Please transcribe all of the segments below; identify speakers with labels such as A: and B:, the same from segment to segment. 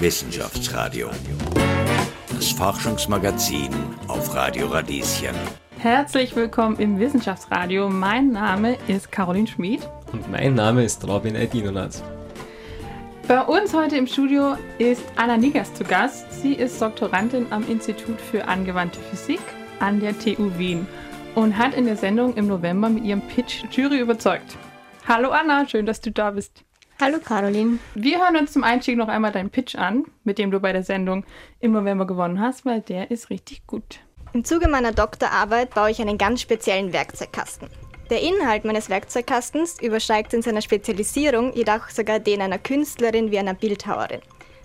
A: Wissenschaftsradio. Das Forschungsmagazin auf Radio Radieschen.
B: Herzlich willkommen im Wissenschaftsradio. Mein Name ist Caroline Schmid.
C: Und mein Name ist Robin Edinonat.
B: Bei uns heute im Studio ist Anna Nigas zu Gast. Sie ist Doktorandin am Institut für angewandte Physik an der TU Wien und hat in der Sendung im November mit ihrem Pitch Jury überzeugt. Hallo Anna, schön, dass du da bist.
D: Hallo Caroline.
B: Wir hören uns zum Einstieg noch einmal deinen Pitch an, mit dem du bei der Sendung im November gewonnen hast, weil der ist richtig gut.
D: Im Zuge meiner Doktorarbeit baue ich einen ganz speziellen Werkzeugkasten. Der Inhalt meines Werkzeugkastens übersteigt in seiner Spezialisierung jedoch sogar den einer Künstlerin wie einer Bildhauerin.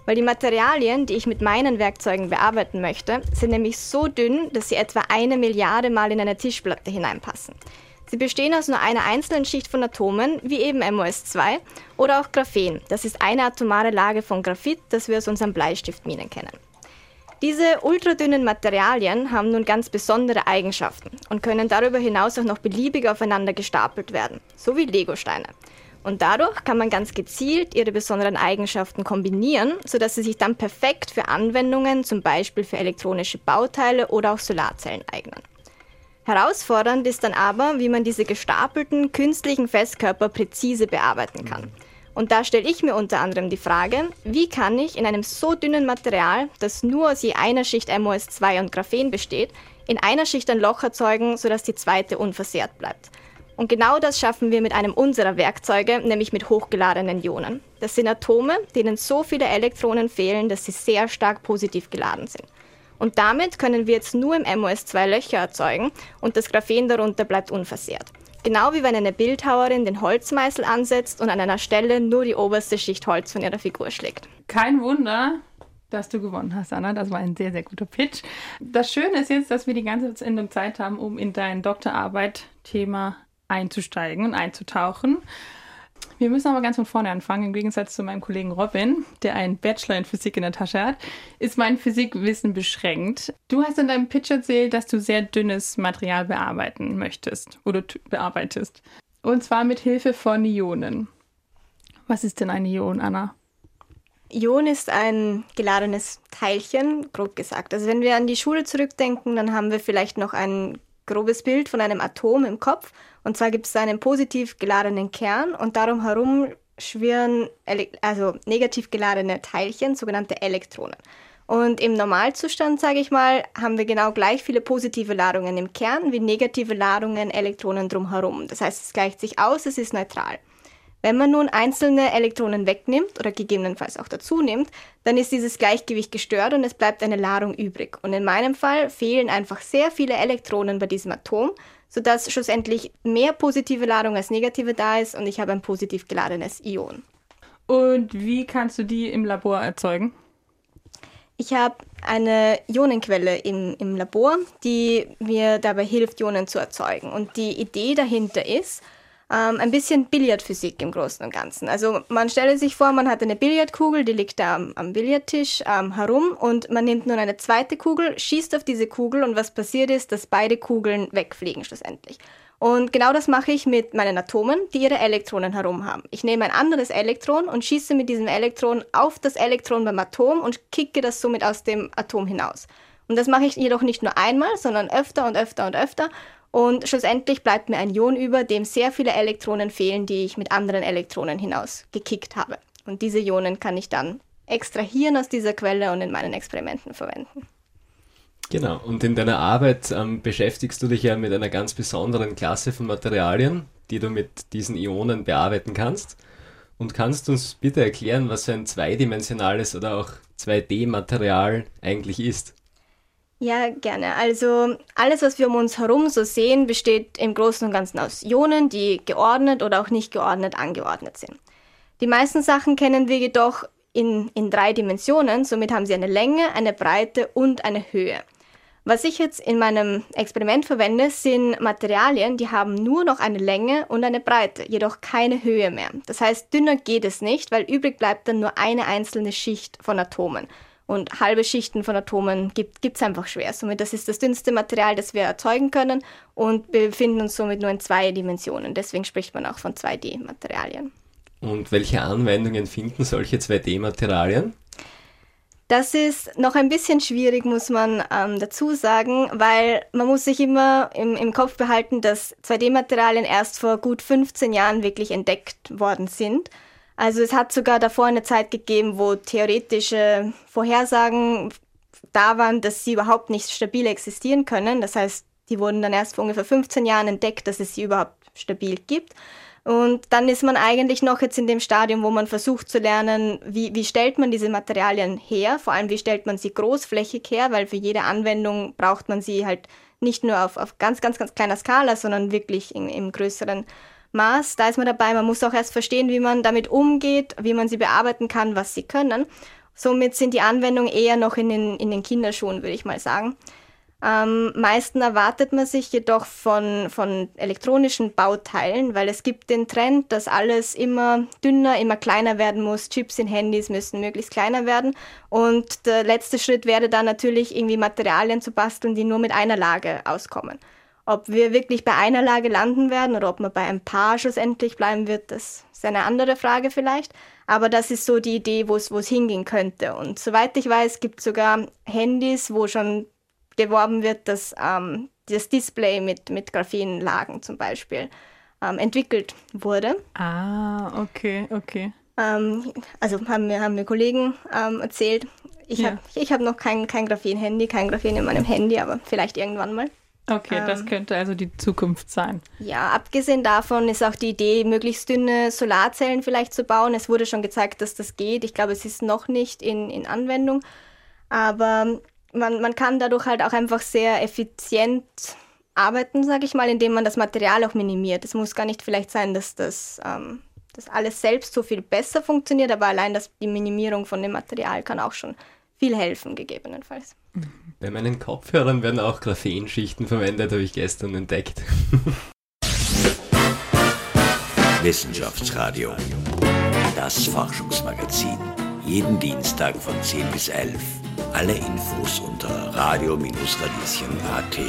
D: Weil die Materialien, die ich mit meinen Werkzeugen bearbeiten möchte, sind nämlich so dünn, dass sie etwa eine Milliarde Mal in eine Tischplatte hineinpassen. Sie bestehen aus nur einer einzelnen Schicht von Atomen, wie eben MOS2 oder auch Graphen. Das ist eine atomare Lage von Graphit, das wir aus unseren Bleistiftminen kennen. Diese ultradünnen Materialien haben nun ganz besondere Eigenschaften und können darüber hinaus auch noch beliebig aufeinander gestapelt werden, so wie Legosteine. Und dadurch kann man ganz gezielt ihre besonderen Eigenschaften kombinieren, sodass sie sich dann perfekt für Anwendungen, zum Beispiel für elektronische Bauteile oder auch Solarzellen eignen. Herausfordernd ist dann aber, wie man diese gestapelten künstlichen Festkörper präzise bearbeiten kann. Und da stelle ich mir unter anderem die Frage, wie kann ich in einem so dünnen Material, das nur aus je einer Schicht MOS2 und Graphen besteht, in einer Schicht ein Loch erzeugen, sodass die zweite unversehrt bleibt. Und genau das schaffen wir mit einem unserer Werkzeuge, nämlich mit hochgeladenen Ionen. Das sind Atome, denen so viele Elektronen fehlen, dass sie sehr stark positiv geladen sind. Und damit können wir jetzt nur im MOS2 Löcher erzeugen und das Graphen darunter bleibt unversehrt. Genau wie wenn eine Bildhauerin den Holzmeißel ansetzt und an einer Stelle nur die oberste Schicht Holz von ihrer Figur schlägt.
B: Kein Wunder, dass du gewonnen hast, Anna. Das war ein sehr, sehr guter Pitch. Das Schöne ist jetzt, dass wir die ganze Zeit haben, um in dein Doktorarbeit-Thema einzusteigen und einzutauchen. Wir müssen aber ganz von vorne anfangen. Im Gegensatz zu meinem Kollegen Robin, der einen Bachelor in Physik in der Tasche hat, ist mein Physikwissen beschränkt. Du hast in deinem Pitch erzählt, dass du sehr dünnes Material bearbeiten möchtest oder bearbeitest. Und zwar mit Hilfe von Ionen. Was ist denn ein Ion, Anna?
D: Ion ist ein geladenes Teilchen, grob gesagt. Also wenn wir an die Schule zurückdenken, dann haben wir vielleicht noch ein grobes Bild von einem Atom im Kopf. Und zwar gibt es einen positiv geladenen Kern und darum herum schwirren also negativ geladene Teilchen, sogenannte Elektronen. Und im Normalzustand, sage ich mal, haben wir genau gleich viele positive Ladungen im Kern wie negative Ladungen, Elektronen drumherum. Das heißt, es gleicht sich aus, es ist neutral. Wenn man nun einzelne Elektronen wegnimmt oder gegebenenfalls auch dazu nimmt, dann ist dieses Gleichgewicht gestört und es bleibt eine Ladung übrig. Und in meinem Fall fehlen einfach sehr viele Elektronen bei diesem Atom, sodass schlussendlich mehr positive Ladung als negative da ist und ich habe ein positiv geladenes Ion.
B: Und wie kannst du die im Labor erzeugen?
D: Ich habe eine Ionenquelle im, im Labor, die mir dabei hilft, Ionen zu erzeugen. Und die Idee dahinter ist, ähm, ein bisschen Billardphysik im Großen und Ganzen. Also man stelle sich vor, man hat eine Billardkugel, die liegt da am, am Billardtisch ähm, herum und man nimmt nun eine zweite Kugel, schießt auf diese Kugel und was passiert ist, dass beide Kugeln wegfliegen schlussendlich. Und genau das mache ich mit meinen Atomen, die ihre Elektronen herum haben. Ich nehme ein anderes Elektron und schieße mit diesem Elektron auf das Elektron beim Atom und kicke das somit aus dem Atom hinaus. Und das mache ich jedoch nicht nur einmal, sondern öfter und öfter und öfter. Und schlussendlich bleibt mir ein Ion über, dem sehr viele Elektronen fehlen, die ich mit anderen Elektronen hinaus gekickt habe. Und diese Ionen kann ich dann extrahieren aus dieser Quelle und in meinen Experimenten verwenden.
C: Genau, und in deiner Arbeit ähm, beschäftigst du dich ja mit einer ganz besonderen Klasse von Materialien, die du mit diesen Ionen bearbeiten kannst. Und kannst du uns bitte erklären, was ein zweidimensionales oder auch 2D-Material eigentlich ist?
D: Ja, gerne. Also alles, was wir um uns herum so sehen, besteht im Großen und Ganzen aus Ionen, die geordnet oder auch nicht geordnet angeordnet sind. Die meisten Sachen kennen wir jedoch in, in drei Dimensionen, somit haben sie eine Länge, eine Breite und eine Höhe. Was ich jetzt in meinem Experiment verwende, sind Materialien, die haben nur noch eine Länge und eine Breite, jedoch keine Höhe mehr. Das heißt, dünner geht es nicht, weil übrig bleibt dann nur eine einzelne Schicht von Atomen. Und halbe Schichten von Atomen gibt es einfach schwer. Somit das ist das dünnste Material, das wir erzeugen können und befinden uns somit nur in zwei Dimensionen. Deswegen spricht man auch von 2D-Materialien.
C: Und welche Anwendungen finden solche 2D-Materialien?
D: Das ist noch ein bisschen schwierig, muss man ähm, dazu sagen, weil man muss sich immer im, im Kopf behalten, dass 2D-Materialien erst vor gut 15 Jahren wirklich entdeckt worden sind. Also es hat sogar davor eine Zeit gegeben, wo theoretische Vorhersagen da waren, dass sie überhaupt nicht stabil existieren können. Das heißt, die wurden dann erst vor ungefähr 15 Jahren entdeckt, dass es sie überhaupt stabil gibt. Und dann ist man eigentlich noch jetzt in dem Stadium, wo man versucht zu lernen, wie, wie stellt man diese Materialien her, vor allem wie stellt man sie großflächig her, weil für jede Anwendung braucht man sie halt nicht nur auf, auf ganz, ganz, ganz kleiner Skala, sondern wirklich in, im größeren Maß. Da ist man dabei, man muss auch erst verstehen, wie man damit umgeht, wie man sie bearbeiten kann, was sie können. Somit sind die Anwendungen eher noch in den, in den Kinderschuhen, würde ich mal sagen. Am meisten erwartet man sich jedoch von, von elektronischen Bauteilen, weil es gibt den Trend, dass alles immer dünner, immer kleiner werden muss. Chips in Handys müssen möglichst kleiner werden. Und der letzte Schritt wäre dann natürlich irgendwie Materialien zu basteln, die nur mit einer Lage auskommen. Ob wir wirklich bei einer Lage landen werden oder ob man bei ein paar schlussendlich bleiben wird, das ist eine andere Frage vielleicht. Aber das ist so die Idee, wo es hingehen könnte. Und soweit ich weiß, gibt es sogar Handys, wo schon geworben wird, dass ähm, das Display mit, mit Graphenlagen zum Beispiel ähm, entwickelt wurde.
B: Ah, okay, okay.
D: Ähm, also haben mir, haben mir Kollegen ähm, erzählt. Ich ja. habe hab noch kein, kein Graphen-Handy, kein Graphen in meinem Handy, aber vielleicht irgendwann mal.
B: Okay, das ähm, könnte also die Zukunft sein.
D: Ja, abgesehen davon ist auch die Idee, möglichst dünne Solarzellen vielleicht zu bauen. Es wurde schon gezeigt, dass das geht. Ich glaube, es ist noch nicht in, in Anwendung. Aber man, man kann dadurch halt auch einfach sehr effizient arbeiten, sage ich mal, indem man das Material auch minimiert. Es muss gar nicht vielleicht sein, dass das, ähm, dass alles selbst so viel besser funktioniert, aber allein das, die Minimierung von dem Material kann auch schon viel helfen, gegebenenfalls.
C: Bei meinen Kopfhörern werden auch Graphenschichten verwendet, habe ich gestern entdeckt.
A: Wissenschaftsradio, das Forschungsmagazin. Jeden Dienstag von 10 bis 11 alle Infos unter radio-radieschen.at.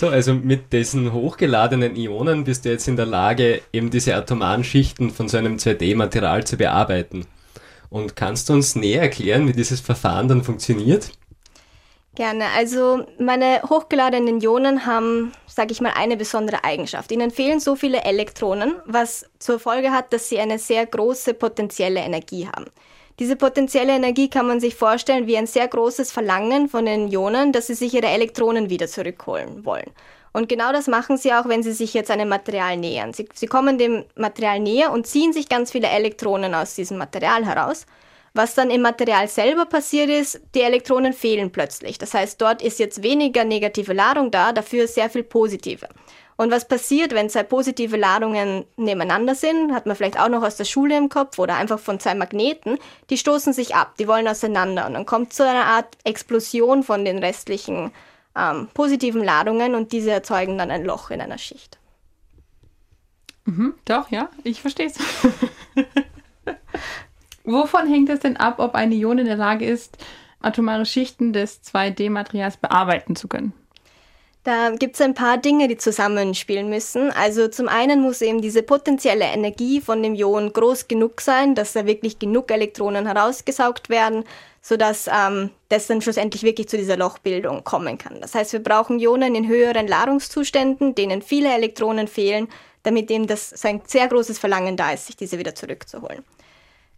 C: So, also mit diesen hochgeladenen Ionen bist du jetzt in der Lage, eben diese atomaren Schichten von so einem 2D-Material zu bearbeiten. Und kannst du uns näher erklären, wie dieses Verfahren dann funktioniert?
D: Gerne. Also meine hochgeladenen Ionen haben, sage ich mal, eine besondere Eigenschaft. Ihnen fehlen so viele Elektronen, was zur Folge hat, dass sie eine sehr große potenzielle Energie haben. Diese potenzielle Energie kann man sich vorstellen wie ein sehr großes Verlangen von den Ionen, dass sie sich ihre Elektronen wieder zurückholen wollen. Und genau das machen sie auch, wenn sie sich jetzt einem Material nähern. Sie, sie kommen dem Material näher und ziehen sich ganz viele Elektronen aus diesem Material heraus. Was dann im Material selber passiert ist, die Elektronen fehlen plötzlich. Das heißt, dort ist jetzt weniger negative Ladung da, dafür sehr viel positive. Und was passiert, wenn zwei positive Ladungen nebeneinander sind, hat man vielleicht auch noch aus der Schule im Kopf oder einfach von zwei Magneten, die stoßen sich ab, die wollen auseinander und dann kommt zu einer Art Explosion von den restlichen ähm, positiven Ladungen und diese erzeugen dann ein Loch in einer Schicht.
B: Mhm, doch, ja, ich verstehe es. Wovon hängt es denn ab, ob eine Ione in der Lage ist, atomare Schichten des 2D-Materials bearbeiten zu können?
D: Da gibt es ein paar Dinge, die zusammenspielen müssen. Also zum einen muss eben diese potenzielle Energie von dem Ion groß genug sein, dass da wirklich genug Elektronen herausgesaugt werden, sodass ähm, das dann schlussendlich wirklich zu dieser Lochbildung kommen kann. Das heißt, wir brauchen Ionen in höheren Ladungszuständen, denen viele Elektronen fehlen, damit eben das so ein sehr großes Verlangen da ist, sich diese wieder zurückzuholen.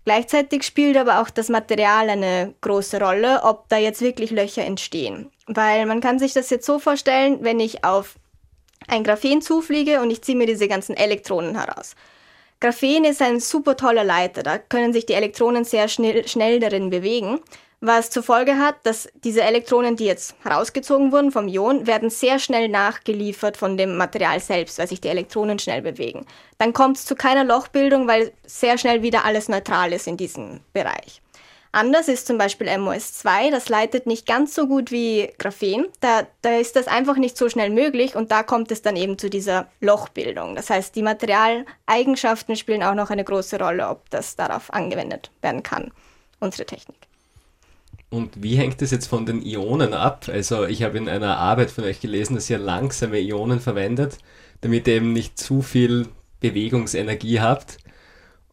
D: Gleichzeitig spielt aber auch das Material eine große Rolle, ob da jetzt wirklich Löcher entstehen. Weil man kann sich das jetzt so vorstellen, wenn ich auf ein Graphen zufliege und ich ziehe mir diese ganzen Elektronen heraus. Graphen ist ein super toller Leiter, da können sich die Elektronen sehr schnell, schnell darin bewegen was zur Folge hat, dass diese Elektronen, die jetzt herausgezogen wurden vom Ion, werden sehr schnell nachgeliefert von dem Material selbst, weil sich die Elektronen schnell bewegen. Dann kommt es zu keiner Lochbildung, weil sehr schnell wieder alles neutral ist in diesem Bereich. Anders ist zum Beispiel MOS2, das leitet nicht ganz so gut wie Graphen. Da, da ist das einfach nicht so schnell möglich und da kommt es dann eben zu dieser Lochbildung. Das heißt, die Materialeigenschaften spielen auch noch eine große Rolle, ob das darauf angewendet werden kann, unsere Technik.
C: Und wie hängt es jetzt von den Ionen ab? Also ich habe in einer Arbeit von euch gelesen, dass ihr langsame Ionen verwendet, damit ihr eben nicht zu viel Bewegungsenergie habt,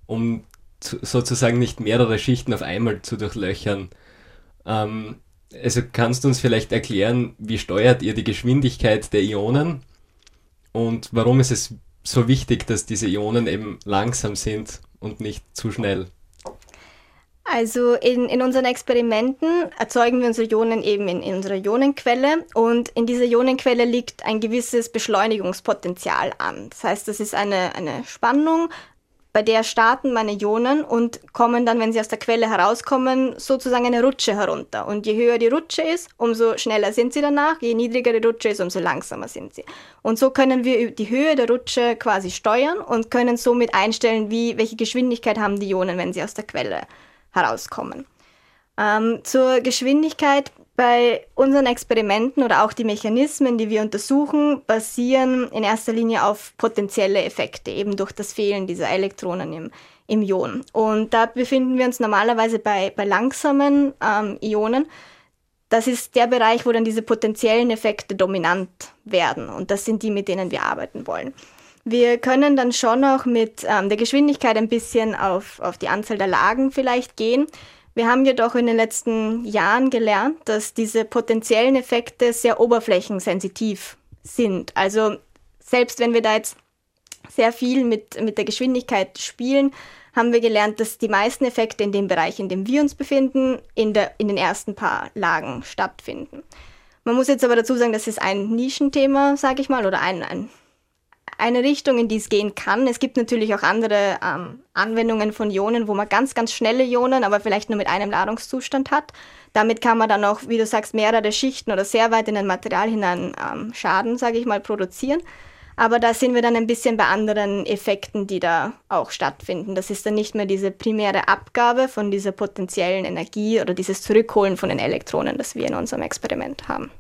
C: um sozusagen nicht mehrere Schichten auf einmal zu durchlöchern. Ähm, also kannst du uns vielleicht erklären, wie steuert ihr die Geschwindigkeit der Ionen und warum ist es so wichtig, dass diese Ionen eben langsam sind und nicht zu schnell?
D: Also in, in unseren Experimenten erzeugen wir unsere Ionen eben in, in unserer Ionenquelle und in dieser Ionenquelle liegt ein gewisses Beschleunigungspotenzial an. Das heißt, das ist eine, eine Spannung, bei der starten meine Ionen und kommen dann, wenn sie aus der Quelle herauskommen, sozusagen eine Rutsche herunter. Und je höher die Rutsche ist, umso schneller sind sie danach. Je niedriger die Rutsche ist, umso langsamer sind sie. Und so können wir die Höhe der Rutsche quasi steuern und können somit einstellen, wie, welche Geschwindigkeit haben die Ionen, wenn sie aus der Quelle herauskommen. Ähm, zur Geschwindigkeit bei unseren Experimenten oder auch die Mechanismen, die wir untersuchen, basieren in erster Linie auf potenzielle Effekte, eben durch das Fehlen dieser Elektronen im, im Ion. Und da befinden wir uns normalerweise bei, bei langsamen ähm, Ionen. Das ist der Bereich, wo dann diese potenziellen Effekte dominant werden. Und das sind die, mit denen wir arbeiten wollen. Wir können dann schon auch mit ähm, der Geschwindigkeit ein bisschen auf, auf die Anzahl der Lagen vielleicht gehen. Wir haben jedoch in den letzten Jahren gelernt, dass diese potenziellen Effekte sehr oberflächensensitiv sind. Also selbst wenn wir da jetzt sehr viel mit, mit der Geschwindigkeit spielen, haben wir gelernt, dass die meisten Effekte in dem Bereich, in dem wir uns befinden, in, der, in den ersten paar Lagen stattfinden. Man muss jetzt aber dazu sagen, das ist ein Nischenthema, sage ich mal, oder ein, ein eine Richtung, in die es gehen kann. Es gibt natürlich auch andere ähm, Anwendungen von Ionen, wo man ganz, ganz schnelle Ionen, aber vielleicht nur mit einem Ladungszustand hat. Damit kann man dann auch, wie du sagst, mehrere Schichten oder sehr weit in ein Material hinein ähm, Schaden, sage ich mal, produzieren. Aber da sind wir dann ein bisschen bei anderen Effekten, die da auch stattfinden. Das ist dann nicht mehr diese primäre Abgabe von dieser potenziellen Energie oder dieses Zurückholen von den Elektronen, das wir in unserem Experiment haben.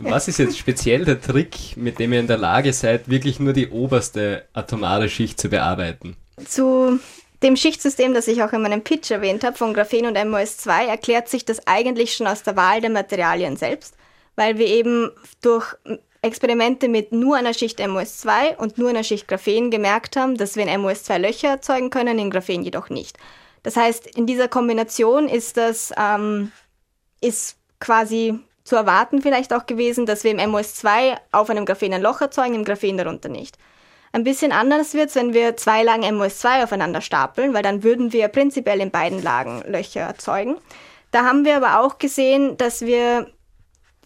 C: Was ist jetzt speziell der Trick, mit dem ihr in der Lage seid, wirklich nur die oberste atomare Schicht zu bearbeiten?
D: Zu dem Schichtsystem, das ich auch in meinem Pitch erwähnt habe, von Graphen und MOS2, erklärt sich das eigentlich schon aus der Wahl der Materialien selbst, weil wir eben durch Experimente mit nur einer Schicht MOS2 und nur einer Schicht Graphen gemerkt haben, dass wir in MOS2 Löcher erzeugen können, in Graphen jedoch nicht. Das heißt, in dieser Kombination ist das ähm, ist quasi zu erwarten vielleicht auch gewesen, dass wir im MOS2 auf einem Graphen ein Loch erzeugen, im Graphen darunter nicht. Ein bisschen anders wird es, wenn wir zwei Lagen MOS2 aufeinander stapeln, weil dann würden wir prinzipiell in beiden Lagen Löcher erzeugen. Da haben wir aber auch gesehen, dass wir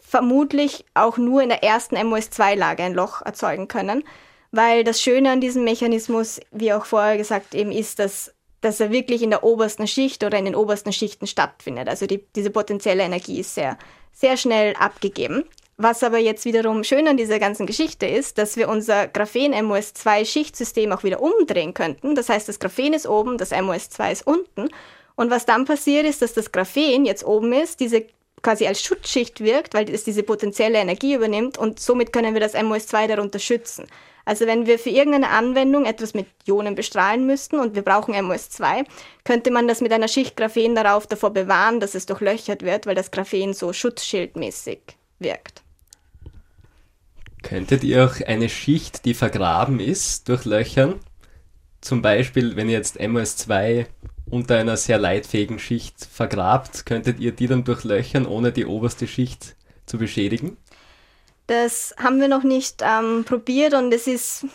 D: vermutlich auch nur in der ersten MOS2-Lage ein Loch erzeugen können, weil das Schöne an diesem Mechanismus, wie auch vorher gesagt, eben ist, dass, dass er wirklich in der obersten Schicht oder in den obersten Schichten stattfindet. Also die, diese potenzielle Energie ist sehr, sehr schnell abgegeben. Was aber jetzt wiederum schön an dieser ganzen Geschichte ist, dass wir unser Graphen-MOS2-Schichtsystem auch wieder umdrehen könnten. Das heißt, das Graphen ist oben, das MOS2 ist unten. Und was dann passiert ist, dass das Graphen jetzt oben ist, diese quasi als Schutzschicht wirkt, weil es diese potenzielle Energie übernimmt und somit können wir das MOS2 darunter schützen. Also wenn wir für irgendeine Anwendung etwas mit Ionen bestrahlen müssten und wir brauchen MOS2, könnte man das mit einer Schicht Graphen darauf davor bewahren, dass es durchlöchert wird, weil das Graphen so schutzschildmäßig wirkt.
C: Könntet ihr auch eine Schicht, die vergraben ist, durchlöchern? Zum Beispiel, wenn ihr jetzt MOS2 unter einer sehr leitfähigen Schicht vergrabt, könntet ihr die dann durchlöchern, ohne die oberste Schicht zu beschädigen?
D: Das haben wir noch nicht ähm, probiert und es ist,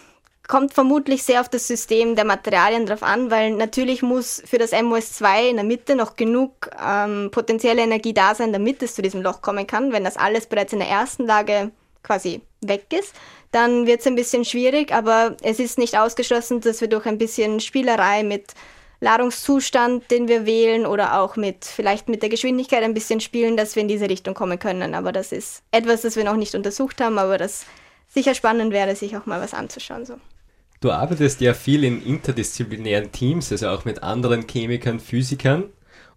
D: kommt vermutlich sehr auf das System der Materialien drauf an, weil natürlich muss für das MOS2 in der Mitte noch genug ähm, potenzielle Energie da sein, damit es zu diesem Loch kommen kann. Wenn das alles bereits in der ersten Lage quasi weg ist, dann wird es ein bisschen schwierig, aber es ist nicht ausgeschlossen, dass wir durch ein bisschen Spielerei mit Ladungszustand, den wir wählen oder auch mit vielleicht mit der Geschwindigkeit ein bisschen spielen, dass wir in diese Richtung kommen können. Aber das ist etwas, das wir noch nicht untersucht haben, aber das sicher spannend wäre, sich auch mal was anzuschauen. So.
C: Du arbeitest ja viel in interdisziplinären Teams, also auch mit anderen Chemikern, Physikern.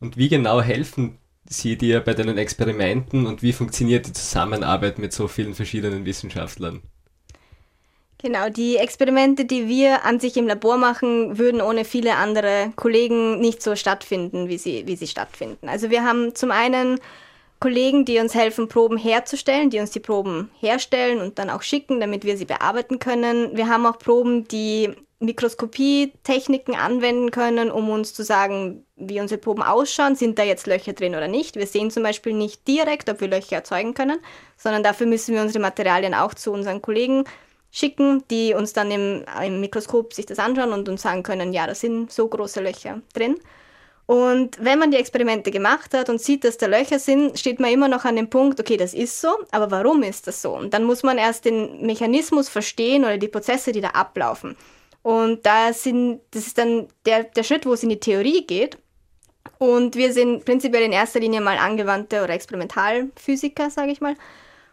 C: Und wie genau helfen sie dir bei deinen Experimenten und wie funktioniert die Zusammenarbeit mit so vielen verschiedenen Wissenschaftlern?
D: Genau, die Experimente, die wir an sich im Labor machen, würden ohne viele andere Kollegen nicht so stattfinden, wie sie, wie sie stattfinden. Also wir haben zum einen Kollegen, die uns helfen, Proben herzustellen, die uns die Proben herstellen und dann auch schicken, damit wir sie bearbeiten können. Wir haben auch Proben, die Mikroskopie-Techniken anwenden können, um uns zu sagen, wie unsere Proben ausschauen. Sind da jetzt Löcher drin oder nicht? Wir sehen zum Beispiel nicht direkt, ob wir Löcher erzeugen können, sondern dafür müssen wir unsere Materialien auch zu unseren Kollegen schicken, die uns dann im, im Mikroskop sich das anschauen und uns sagen können, ja, da sind so große Löcher drin. Und wenn man die Experimente gemacht hat und sieht, dass da Löcher sind, steht man immer noch an dem Punkt, okay, das ist so, aber warum ist das so? Und dann muss man erst den Mechanismus verstehen oder die Prozesse, die da ablaufen. Und da sind, das ist dann der, der Schritt, wo es in die Theorie geht. Und wir sind prinzipiell in erster Linie mal angewandte oder Experimentalphysiker, sage ich mal.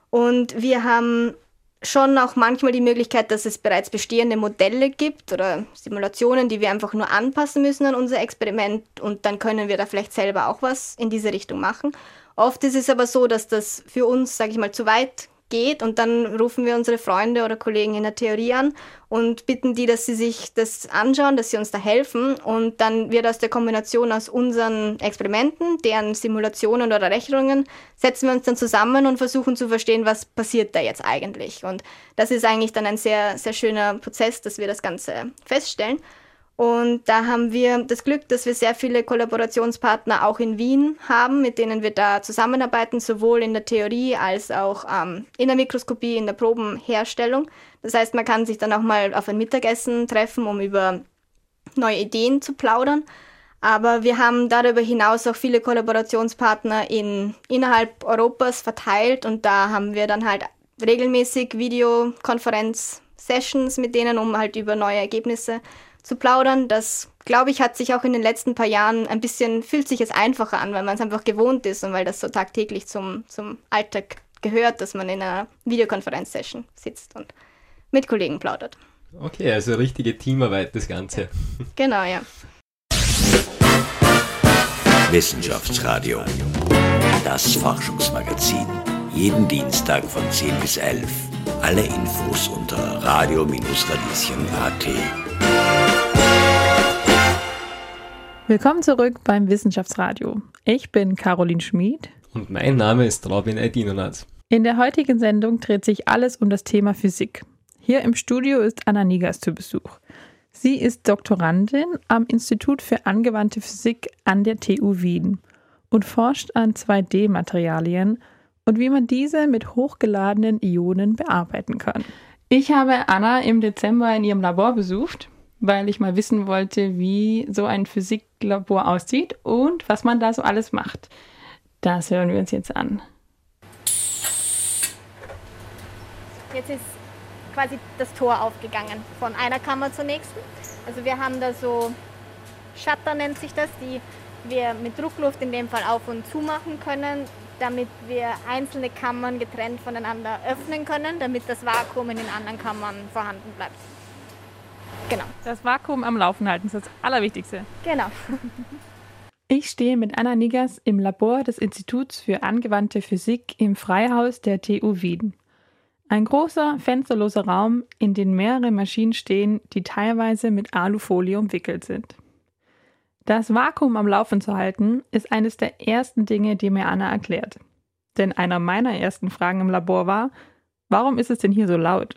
D: Und wir haben schon auch manchmal die Möglichkeit, dass es bereits bestehende Modelle gibt oder Simulationen, die wir einfach nur anpassen müssen an unser Experiment und dann können wir da vielleicht selber auch was in diese Richtung machen. Oft ist es aber so, dass das für uns, sage ich mal, zu weit geht und dann rufen wir unsere Freunde oder Kollegen in der Theorie an und bitten die, dass sie sich das anschauen, dass sie uns da helfen und dann wird aus der Kombination aus unseren Experimenten, deren Simulationen oder Rechnungen, setzen wir uns dann zusammen und versuchen zu verstehen, was passiert da jetzt eigentlich und das ist eigentlich dann ein sehr, sehr schöner Prozess, dass wir das Ganze feststellen. Und da haben wir das Glück, dass wir sehr viele Kollaborationspartner auch in Wien haben, mit denen wir da zusammenarbeiten, sowohl in der Theorie als auch ähm, in der Mikroskopie, in der Probenherstellung. Das heißt, man kann sich dann auch mal auf ein Mittagessen treffen, um über neue Ideen zu plaudern. Aber wir haben darüber hinaus auch viele Kollaborationspartner in, innerhalb Europas verteilt und da haben wir dann halt regelmäßig Videokonferenz-Sessions mit denen, um halt über neue Ergebnisse zu plaudern. Das, glaube ich, hat sich auch in den letzten paar Jahren ein bisschen, fühlt sich es einfacher an, weil man es einfach gewohnt ist und weil das so tagtäglich zum, zum Alltag gehört, dass man in einer Videokonferenz-Session sitzt und mit Kollegen plaudert.
C: Okay, also richtige Teamarbeit, das Ganze.
D: Genau, ja.
A: Wissenschaftsradio. Das Forschungsmagazin. Jeden Dienstag von 10 bis 11. Alle Infos unter radio-radieschen.at.
B: Willkommen zurück beim Wissenschaftsradio. Ich bin Caroline Schmid.
C: Und mein Name ist Robin Aydinonat.
B: In der heutigen Sendung dreht sich alles um das Thema Physik. Hier im Studio ist Anna Nigas zu Besuch. Sie ist Doktorandin am Institut für angewandte Physik an der TU Wien und forscht an 2D-Materialien und wie man diese mit hochgeladenen Ionen bearbeiten kann. Ich habe Anna im Dezember in ihrem Labor besucht weil ich mal wissen wollte, wie so ein Physiklabor aussieht und was man da so alles macht. Das hören wir uns jetzt an.
D: Jetzt ist quasi das Tor aufgegangen von einer Kammer zur nächsten. Also wir haben da so Shutter nennt sich das, die wir mit Druckluft in dem Fall auf und zu machen können, damit wir einzelne Kammern getrennt voneinander öffnen können, damit das Vakuum in den anderen Kammern vorhanden bleibt.
B: Genau. Das Vakuum am Laufen halten ist das Allerwichtigste.
D: Genau.
B: Ich stehe mit Anna Niggers im Labor des Instituts für angewandte Physik im Freihaus der TU Wien. Ein großer, fensterloser Raum, in dem mehrere Maschinen stehen, die teilweise mit Alufolie umwickelt sind. Das Vakuum am Laufen zu halten, ist eines der ersten Dinge, die mir Anna erklärt. Denn einer meiner ersten Fragen im Labor war, warum ist es denn hier so laut?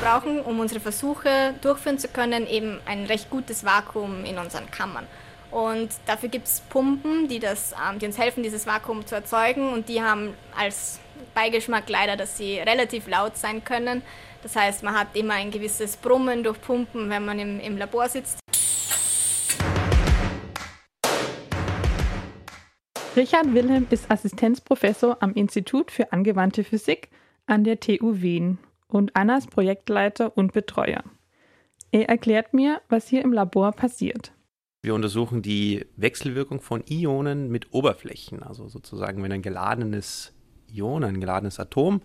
D: Brauchen, um unsere Versuche durchführen zu können, eben ein recht gutes Vakuum in unseren Kammern. Und dafür gibt es Pumpen, die, das, ähm, die uns helfen, dieses Vakuum zu erzeugen. Und die haben als Beigeschmack leider, dass sie relativ laut sein können. Das heißt, man hat immer ein gewisses Brummen durch Pumpen, wenn man im, im Labor sitzt.
B: Richard Wilhelm ist Assistenzprofessor am Institut für angewandte Physik an der TU Wien und Annas Projektleiter und Betreuer. Er erklärt mir, was hier im Labor passiert.
E: Wir untersuchen die Wechselwirkung von Ionen mit Oberflächen, also sozusagen, wenn ein geladenes Ion, ein geladenes Atom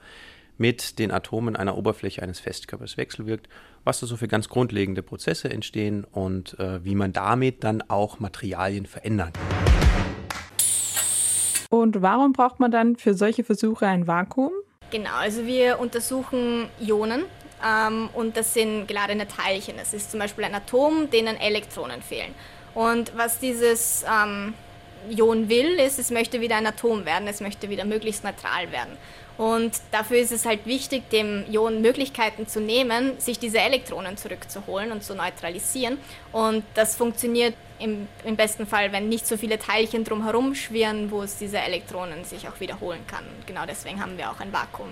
E: mit den Atomen einer Oberfläche eines Festkörpers wechselwirkt, was da so für ganz grundlegende Prozesse entstehen und äh, wie man damit dann auch Materialien verändern kann.
B: Und warum braucht man dann für solche Versuche ein Vakuum?
D: Genau, also wir untersuchen Ionen ähm, und das sind geladene Teilchen. Das ist zum Beispiel ein Atom, denen Elektronen fehlen. Und was dieses ähm, Ion will, ist, es möchte wieder ein Atom werden, es möchte wieder möglichst neutral werden. Und dafür ist es halt wichtig, dem Ion Möglichkeiten zu nehmen, sich diese Elektronen zurückzuholen und zu neutralisieren. Und das funktioniert im, im besten Fall, wenn nicht so viele Teilchen drumherum schwirren, wo es diese Elektronen sich auch wiederholen kann. Und genau deswegen haben wir auch ein Vakuum,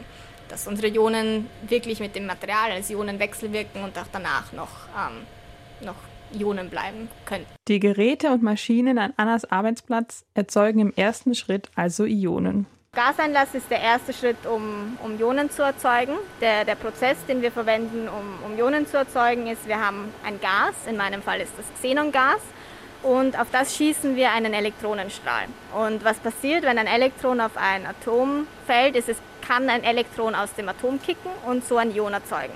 D: dass unsere Ionen wirklich mit dem Material als Ionen wechselwirken und auch danach noch, ähm, noch Ionen bleiben können.
B: Die Geräte und Maschinen an Annas Arbeitsplatz erzeugen im ersten Schritt also Ionen.
D: Gaseinlass ist der erste Schritt, um, um Ionen zu erzeugen. Der, der Prozess, den wir verwenden, um, um Ionen zu erzeugen, ist, wir haben ein Gas, in meinem Fall ist das Xenongas, und auf das schießen wir einen Elektronenstrahl. Und was passiert, wenn ein Elektron auf ein Atom fällt, ist, es kann ein Elektron aus dem Atom kicken und so ein Ion erzeugen.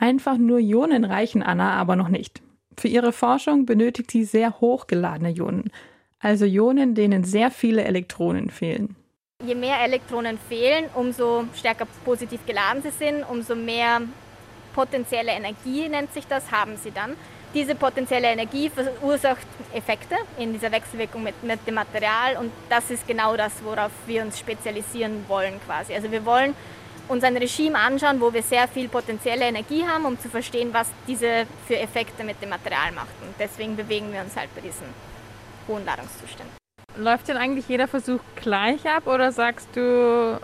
B: Einfach nur Ionen reichen Anna aber noch nicht. Für ihre Forschung benötigt sie sehr hochgeladene Ionen, also Ionen, denen sehr viele Elektronen fehlen.
D: Je mehr Elektronen fehlen, umso stärker positiv geladen sie sind, umso mehr potenzielle Energie nennt sich das, haben sie dann. Diese potenzielle Energie verursacht Effekte in dieser Wechselwirkung mit, mit dem Material und das ist genau das, worauf wir uns spezialisieren wollen quasi. Also wir wollen uns ein Regime anschauen, wo wir sehr viel potenzielle Energie haben, um zu verstehen, was diese für Effekte mit dem Material macht. Und deswegen bewegen wir uns halt bei diesen hohen Ladungszuständen.
B: Läuft denn eigentlich jeder Versuch gleich ab oder sagst du,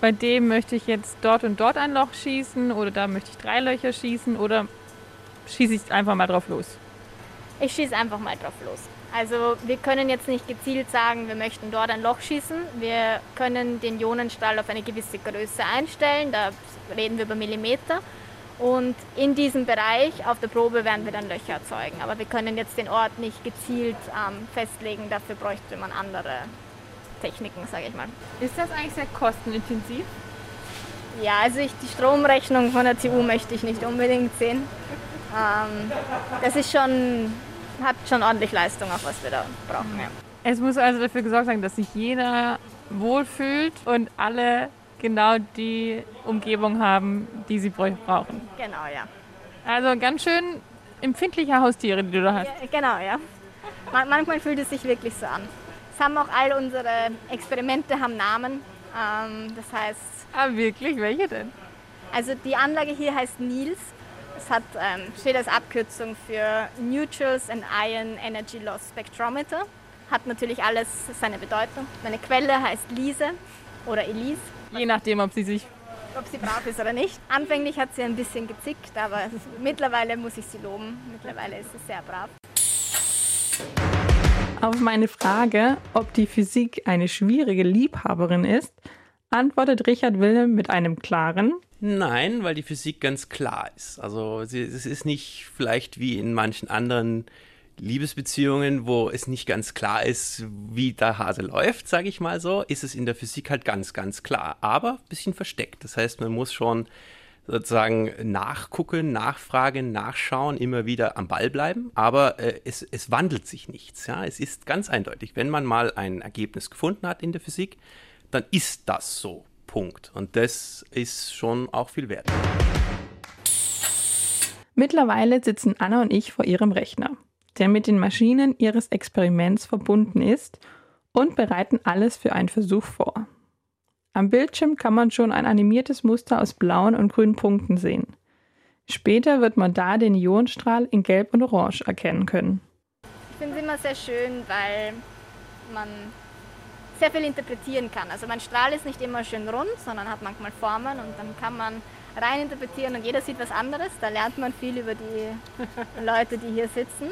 B: bei dem möchte ich jetzt dort und dort ein Loch schießen oder da möchte ich drei Löcher schießen oder schieße ich einfach mal drauf los?
D: Ich schieße einfach mal drauf los. Also wir können jetzt nicht gezielt sagen, wir möchten dort ein Loch schießen. Wir können den Ionenstrahl auf eine gewisse Größe einstellen, da reden wir über Millimeter. Und in diesem Bereich auf der Probe werden wir dann Löcher erzeugen. Aber wir können jetzt den Ort nicht gezielt ähm, festlegen, dafür bräuchte man andere Techniken, sage ich mal.
B: Ist das eigentlich sehr kostenintensiv?
D: Ja, also ich, die Stromrechnung von der TU möchte ich nicht unbedingt sehen. Ähm, das ist schon hat schon ordentlich Leistung, auch was wir da brauchen. Ja.
B: Es muss also dafür gesorgt sein, dass sich jeder wohlfühlt und alle genau die Umgebung haben, die sie brauchen.
D: Genau, ja.
B: Also ganz schön empfindliche Haustiere, die du da hast.
D: Ja, genau, ja. manchmal fühlt es sich wirklich so an. Es haben auch all unsere Experimente haben Namen. Ähm, das heißt.
B: Ah, wirklich? Welche denn?
D: Also die Anlage hier heißt Nils es hat, ähm, steht als Abkürzung für Neutrals and Ion Energy Loss Spectrometer. Hat natürlich alles seine Bedeutung. Meine Quelle heißt Lise oder Elise.
B: Je nachdem, ob sie sich
D: ob sie brav ist oder nicht. Anfänglich hat sie ein bisschen gezickt, aber mittlerweile muss ich sie loben. Mittlerweile ist sie sehr brav.
B: Auf meine Frage, ob die Physik eine schwierige Liebhaberin ist, antwortet Richard Wilhelm mit einem klaren
E: Nein, weil die Physik ganz klar ist. Also es ist nicht vielleicht wie in manchen anderen Liebesbeziehungen, wo es nicht ganz klar ist, wie der Hase läuft, sage ich mal so, ist es in der Physik halt ganz, ganz klar, aber ein bisschen versteckt. Das heißt, man muss schon sozusagen nachgucken, nachfragen, nachschauen, immer wieder am Ball bleiben, aber äh, es, es wandelt sich nichts. Ja? Es ist ganz eindeutig, wenn man mal ein Ergebnis gefunden hat in der Physik, dann ist das so. Punkt. Und das ist schon auch viel wert.
B: Mittlerweile sitzen Anna und ich vor ihrem Rechner, der mit den Maschinen ihres Experiments verbunden ist und bereiten alles für einen Versuch vor. Am Bildschirm kann man schon ein animiertes Muster aus blauen und grünen Punkten sehen. Später wird man da den Ionenstrahl in Gelb und Orange erkennen können.
D: Ich finde es immer sehr schön, weil man sehr viel interpretieren kann. Also mein Strahl ist nicht immer schön rund, sondern hat manchmal Formen und dann kann man rein interpretieren und jeder sieht was anderes. Da lernt man viel über die Leute, die hier sitzen.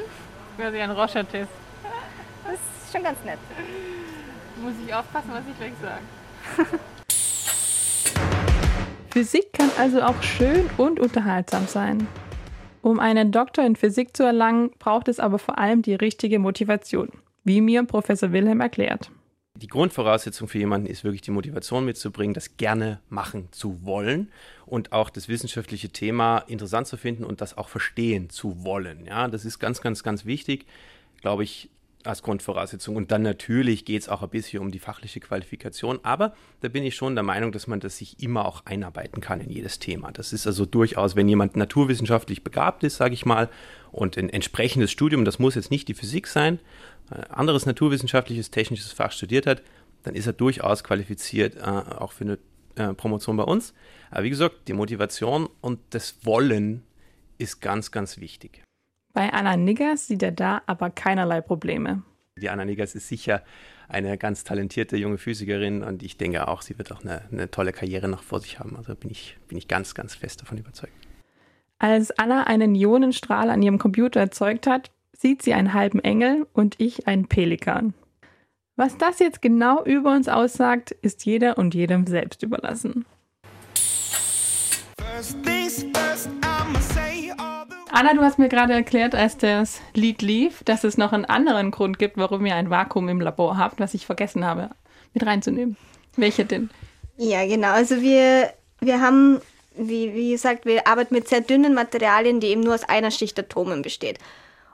B: Quasi ein Rorschach-Test.
D: Das ist schon ganz nett.
B: Muss ich aufpassen, was ich gleich sage. Physik kann also auch schön und unterhaltsam sein. Um einen Doktor in Physik zu erlangen, braucht es aber vor allem die richtige Motivation, wie mir Professor Wilhelm erklärt
E: die Grundvoraussetzung für jemanden ist wirklich die Motivation mitzubringen, das gerne machen zu wollen und auch das wissenschaftliche Thema interessant zu finden und das auch verstehen zu wollen. Ja, das ist ganz, ganz, ganz wichtig, glaube ich, als Grundvoraussetzung. Und dann natürlich geht es auch ein bisschen um die fachliche Qualifikation. Aber da bin ich schon der Meinung, dass man das sich immer auch einarbeiten kann in jedes Thema. Das ist also durchaus, wenn jemand naturwissenschaftlich begabt ist, sage ich mal, und ein entsprechendes Studium, das muss jetzt nicht die Physik sein, anderes naturwissenschaftliches, technisches Fach studiert hat, dann ist er durchaus qualifiziert äh, auch für eine äh, Promotion bei uns. Aber wie gesagt, die Motivation und das Wollen ist ganz, ganz wichtig.
B: Bei Anna Niggers sieht er da aber keinerlei Probleme.
E: Die Anna Niggers ist sicher eine ganz talentierte junge Physikerin und ich denke auch, sie wird auch eine, eine tolle Karriere noch vor sich haben. Also bin ich, bin ich ganz, ganz fest davon überzeugt.
B: Als Anna einen Ionenstrahl an ihrem Computer erzeugt hat, sieht sie einen halben Engel und ich einen Pelikan. Was das jetzt genau über uns aussagt, ist jeder und jedem selbst überlassen. Anna, du hast mir gerade erklärt, als das Lied lief, dass es noch einen anderen Grund gibt, warum ihr ein Vakuum im Labor habt, was ich vergessen habe, mit reinzunehmen. Welcher denn?
D: Ja, genau. Also wir, wir haben, wie, wie gesagt, wir arbeiten mit sehr dünnen Materialien, die eben nur aus einer Schicht Atomen besteht.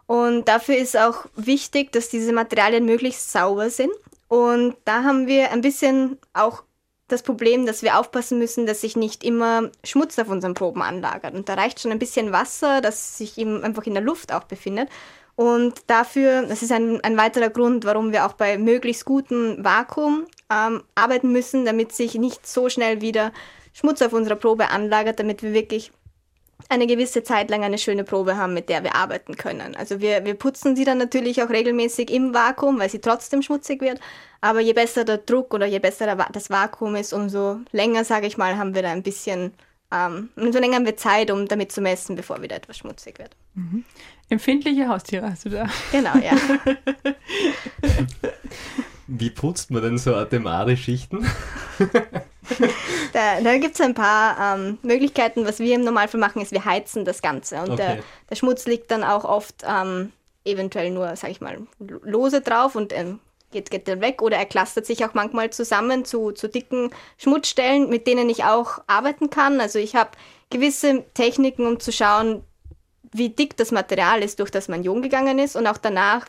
D: Und dafür ist auch wichtig, dass diese Materialien möglichst sauber sind. Und da haben wir ein bisschen auch das Problem, dass wir aufpassen müssen, dass sich nicht immer Schmutz auf unseren Proben anlagert. Und da reicht schon ein bisschen Wasser, das sich eben einfach in der Luft auch befindet. Und dafür, das ist ein, ein weiterer Grund, warum wir auch bei möglichst gutem Vakuum ähm, arbeiten müssen, damit sich nicht so schnell wieder Schmutz auf unserer Probe anlagert, damit wir wirklich eine gewisse Zeit lang eine schöne Probe haben, mit der wir arbeiten können. Also wir, wir putzen sie dann natürlich auch regelmäßig im Vakuum, weil sie trotzdem schmutzig wird. Aber je besser der Druck oder je besser das Vakuum ist, umso länger, sage ich mal, haben wir da ein bisschen, ähm, umso länger haben wir Zeit, um damit zu messen, bevor wieder etwas schmutzig wird.
B: Mhm. Empfindliche Haustiere hast du da.
D: Genau, ja.
C: Wie putzt man denn so Atemare-Schichten?
D: da da gibt es ein paar ähm, Möglichkeiten. Was wir im Normalfall machen, ist, wir heizen das Ganze. Und okay. der, der, Schmutz liegt dann auch oft ähm, eventuell nur, sag ich mal, lose drauf und ähm, geht, geht dann weg. Oder er clustert sich auch manchmal zusammen zu, zu dicken Schmutzstellen, mit denen ich auch arbeiten kann. Also ich habe gewisse Techniken, um zu schauen, wie dick das Material ist, durch das man jung gegangen ist und auch danach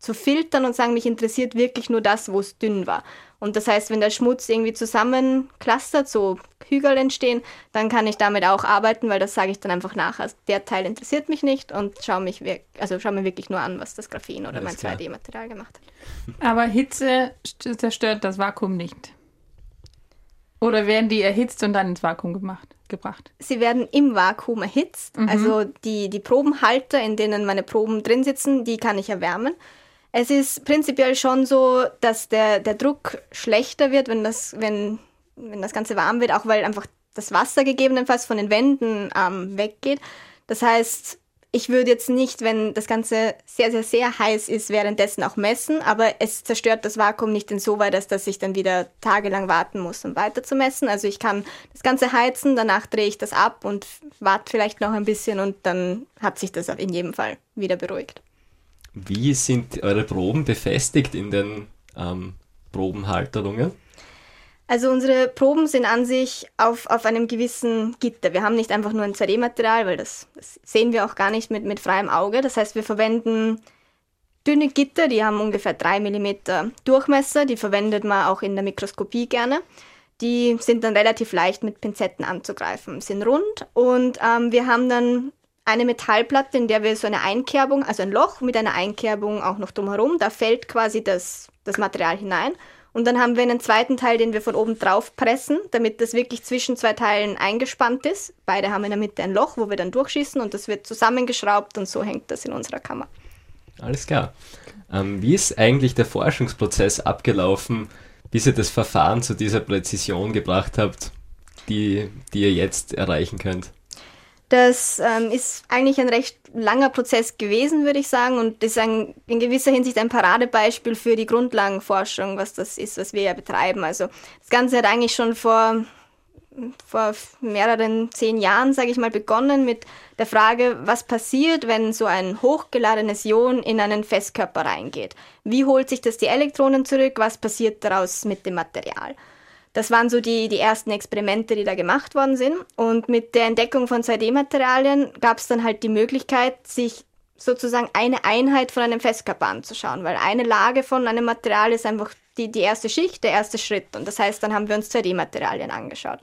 D: zu filtern und sagen, mich interessiert wirklich nur das, wo es dünn war. Und das heißt, wenn der Schmutz irgendwie zusammenklustert, so Hügel entstehen, dann kann ich damit auch arbeiten, weil das sage ich dann einfach nach. Also der Teil interessiert mich nicht und schaue mich also schau mir wirklich nur an, was das Graphen oder Alles mein 2D-Material gemacht hat.
B: Aber Hitze zerstört das Vakuum nicht. Oder werden die erhitzt und dann ins Vakuum gemacht, gebracht?
D: Sie werden im Vakuum erhitzt. Mhm. Also die, die Probenhalter, in denen meine Proben drin sitzen, die kann ich erwärmen. Es ist prinzipiell schon so, dass der, der Druck schlechter wird, wenn das, wenn, wenn das Ganze warm wird, auch weil einfach das Wasser gegebenenfalls von den Wänden ähm, weggeht. Das heißt, ich würde jetzt nicht, wenn das Ganze sehr, sehr, sehr heiß ist, währenddessen auch messen, aber es zerstört das Vakuum nicht insoweit, dass, dass ich dann wieder tagelang warten muss, um weiter zu messen. Also ich kann das Ganze heizen, danach drehe ich das ab und warte vielleicht noch ein bisschen und dann hat sich das in jedem Fall wieder beruhigt.
C: Wie sind eure Proben befestigt in den ähm, Probenhalterungen?
D: Also unsere Proben sind an sich auf, auf einem gewissen Gitter. Wir haben nicht einfach nur ein 2D-Material, weil das, das, sehen wir auch gar nicht mit, mit freiem Auge. Das heißt, wir verwenden dünne Gitter, die haben ungefähr 3 mm Durchmesser. Die verwendet man auch in der Mikroskopie gerne. Die sind dann relativ leicht mit Pinzetten anzugreifen, sind rund und ähm, wir haben dann eine Metallplatte, in der wir so eine Einkerbung, also ein Loch mit einer Einkerbung auch noch drumherum, da fällt quasi das, das Material hinein. Und dann haben wir einen zweiten Teil, den wir von oben drauf pressen, damit das wirklich zwischen zwei Teilen eingespannt ist. Beide haben in der Mitte ein Loch, wo wir dann durchschießen und das wird zusammengeschraubt und so hängt das in unserer Kammer.
C: Alles klar. Ähm, wie ist eigentlich der Forschungsprozess abgelaufen, bis ihr das Verfahren zu dieser Präzision gebracht habt, die, die ihr jetzt erreichen könnt?
D: Das ähm, ist eigentlich ein recht langer Prozess gewesen, würde ich sagen, und ist ein, in gewisser Hinsicht ein Paradebeispiel für die Grundlagenforschung, was das ist, was wir ja betreiben. Also das Ganze hat eigentlich schon vor, vor mehreren zehn Jahren, sage ich mal, begonnen mit der Frage, was passiert, wenn so ein hochgeladenes Ion in einen Festkörper reingeht? Wie holt sich das die Elektronen zurück? Was passiert daraus mit dem Material? Das waren so die, die ersten Experimente, die da gemacht worden sind. Und mit der Entdeckung von 2D-Materialien gab es dann halt die Möglichkeit, sich sozusagen eine Einheit von einem Festkörper anzuschauen, weil eine Lage von einem Material ist einfach die, die erste Schicht, der erste Schritt. Und das heißt, dann haben wir uns 2D-Materialien angeschaut.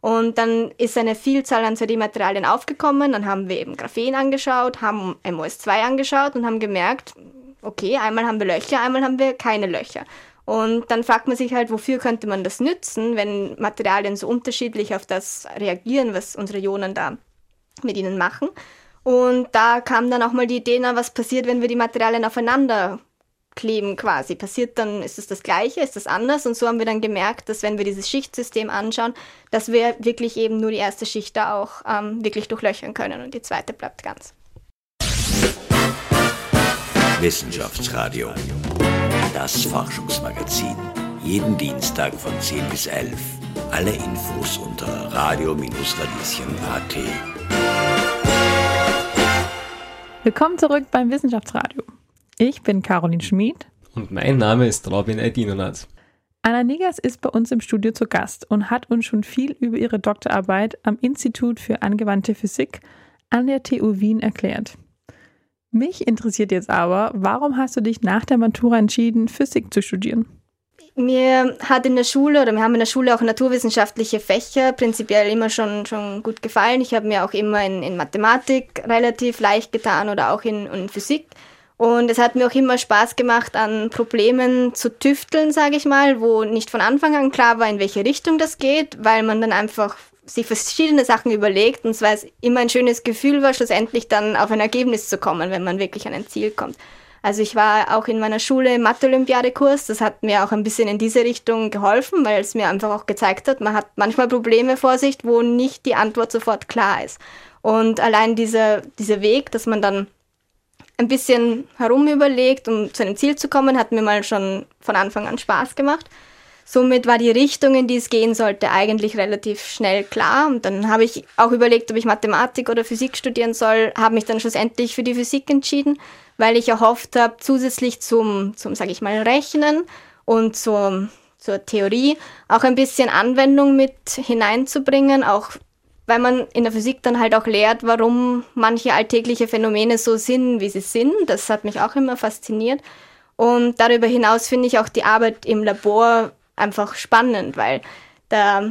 D: Und dann ist eine Vielzahl an 2D-Materialien aufgekommen. Dann haben wir eben Graphen angeschaut, haben MOS2 angeschaut und haben gemerkt, okay, einmal haben wir Löcher, einmal haben wir keine Löcher. Und dann fragt man sich halt, wofür könnte man das nützen, wenn Materialien so unterschiedlich auf das reagieren, was unsere Ionen da mit ihnen machen. Und da kam dann auch mal die Idee, na, was passiert, wenn wir die Materialien aufeinander kleben quasi. Passiert dann, ist es das Gleiche, ist das anders? Und so haben wir dann gemerkt, dass wenn wir dieses Schichtsystem anschauen, dass wir wirklich eben nur die erste Schicht da auch ähm, wirklich durchlöchern können und die zweite bleibt ganz.
A: Wissenschaftsradio, das Forschungsmagazin. Jeden Dienstag von 10 bis 11. Alle Infos unter radio-radieschen.at.
B: Willkommen zurück beim Wissenschaftsradio. Ich bin Caroline Schmid.
C: Und mein Name ist Robin Aydinonat.
B: Anna Nigers ist bei uns im Studio zu Gast und hat uns schon viel über ihre Doktorarbeit am Institut für angewandte Physik an der TU Wien erklärt. Mich interessiert jetzt aber, warum hast du dich nach der Matura entschieden, Physik zu studieren?
D: Mir hat in der Schule oder wir haben in der Schule auch naturwissenschaftliche Fächer prinzipiell immer schon, schon gut gefallen. Ich habe mir auch immer in, in Mathematik relativ leicht getan oder auch in, in Physik. Und es hat mir auch immer Spaß gemacht, an Problemen zu tüfteln, sage ich mal, wo nicht von Anfang an klar war, in welche Richtung das geht, weil man dann einfach sich verschiedene Sachen überlegt und es immer ein schönes Gefühl war, schlussendlich dann auf ein Ergebnis zu kommen, wenn man wirklich an ein Ziel kommt. Also ich war auch in meiner Schule im Mathe-Olympiade-Kurs, das hat mir auch ein bisschen in diese Richtung geholfen, weil es mir einfach auch gezeigt hat, man hat manchmal Probleme vor sich, wo nicht die Antwort sofort klar ist. Und allein dieser, dieser Weg, dass man dann ein bisschen herumüberlegt, um zu einem Ziel zu kommen, hat mir mal schon von Anfang an Spaß gemacht. Somit war die Richtung, in die es gehen sollte, eigentlich relativ schnell klar. Und dann habe ich auch überlegt, ob ich Mathematik oder Physik studieren soll, habe mich dann schlussendlich für die Physik entschieden, weil ich erhofft habe, zusätzlich zum, zum sage ich mal, Rechnen und zur, zur Theorie auch ein bisschen Anwendung mit hineinzubringen, auch weil man in der Physik dann halt auch lehrt, warum manche alltägliche Phänomene so sind, wie sie sind. Das hat mich auch immer fasziniert. Und darüber hinaus finde ich auch die Arbeit im Labor einfach spannend, weil da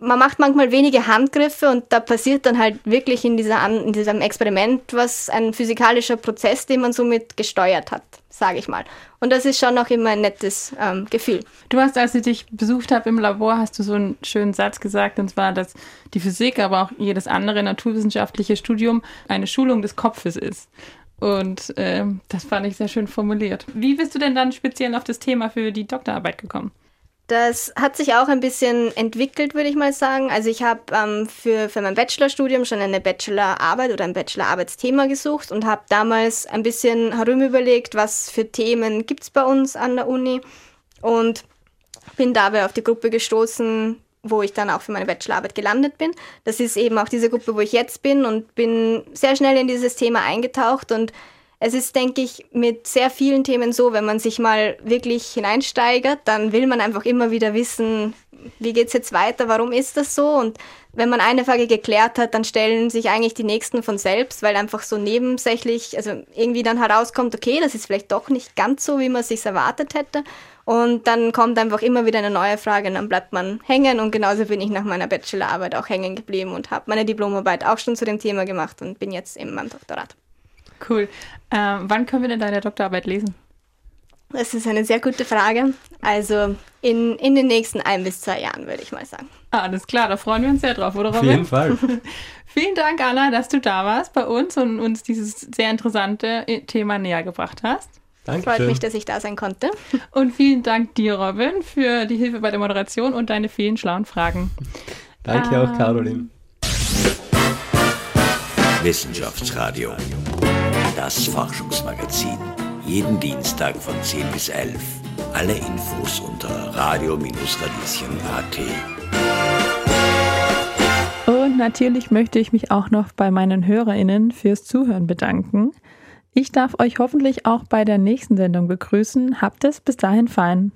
D: man macht manchmal wenige Handgriffe und da passiert dann halt wirklich in, dieser, in diesem Experiment was ein physikalischer Prozess, den man somit gesteuert hat sage ich mal. Und das ist schon noch immer ein nettes ähm, Gefühl.
B: Du hast, als ich dich besucht habe im Labor, hast du so einen schönen Satz gesagt, und zwar, dass die Physik, aber auch jedes andere naturwissenschaftliche Studium eine Schulung des Kopfes ist. Und äh, das fand ich sehr schön formuliert. Wie bist du denn dann speziell auf das Thema für die Doktorarbeit gekommen?
D: Das hat sich auch ein bisschen entwickelt, würde ich mal sagen. Also ich habe ähm, für, für mein Bachelorstudium schon eine Bachelorarbeit oder ein Bachelorarbeitsthema gesucht und habe damals ein bisschen herumüberlegt, was für Themen gibt es bei uns an der Uni und bin dabei auf die Gruppe gestoßen, wo ich dann auch für meine Bachelorarbeit gelandet bin. Das ist eben auch diese Gruppe, wo ich jetzt bin und bin sehr schnell in dieses Thema eingetaucht und es ist, denke ich, mit sehr vielen Themen so, wenn man sich mal wirklich hineinsteigert, dann will man einfach immer wieder wissen, wie geht es jetzt weiter, warum ist das so? Und wenn man eine Frage geklärt hat, dann stellen sich eigentlich die nächsten von selbst, weil einfach so nebensächlich, also irgendwie dann herauskommt, okay, das ist vielleicht doch nicht ganz so, wie man es sich erwartet hätte. Und dann kommt einfach immer wieder eine neue Frage und dann bleibt man hängen. Und genauso bin ich nach meiner Bachelorarbeit auch hängen geblieben und habe meine Diplomarbeit auch schon zu dem Thema gemacht und bin jetzt in meinem Doktorat.
B: Cool. Ähm, wann können wir denn deine Doktorarbeit lesen?
D: Das ist eine sehr gute Frage. Also in, in den nächsten ein bis zwei Jahren, würde ich mal sagen.
B: Ah, alles klar, da freuen wir uns sehr drauf, oder Robin?
C: Auf jeden Fall.
B: Vielen Dank, Anna, dass du da warst bei uns und uns dieses sehr interessante Thema näher gebracht hast.
D: Danke. Freut mich, dass ich da sein konnte.
B: Und vielen Dank dir, Robin, für die Hilfe bei der Moderation und deine vielen schlauen Fragen.
C: Danke ähm, auch, Caroline.
A: Wissenschaftsradio. Das Forschungsmagazin. Jeden Dienstag von 10 bis 11. Alle Infos unter radio-radieschen.at.
B: Und natürlich möchte ich mich auch noch bei meinen HörerInnen fürs Zuhören bedanken. Ich darf euch hoffentlich auch bei der nächsten Sendung begrüßen. Habt es bis dahin fein.